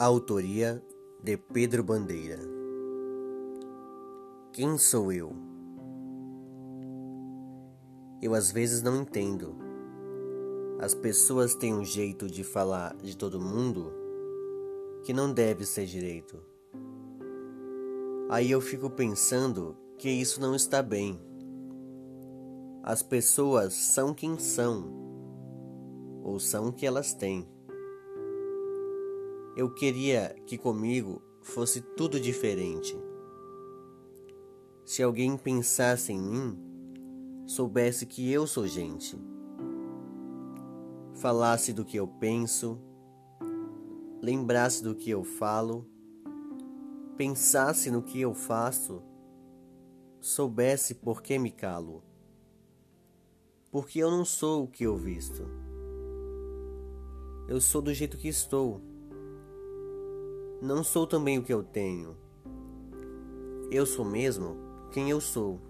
Autoria de Pedro Bandeira. Quem sou eu? Eu às vezes não entendo. As pessoas têm um jeito de falar de todo mundo que não deve ser direito. Aí eu fico pensando que isso não está bem. As pessoas são quem são, ou são o que elas têm. Eu queria que comigo fosse tudo diferente. Se alguém pensasse em mim, soubesse que eu sou gente. Falasse do que eu penso, lembrasse do que eu falo, pensasse no que eu faço, soubesse por que me calo. Porque eu não sou o que eu visto. Eu sou do jeito que estou não sou também o que eu tenho. Eu sou mesmo quem eu sou.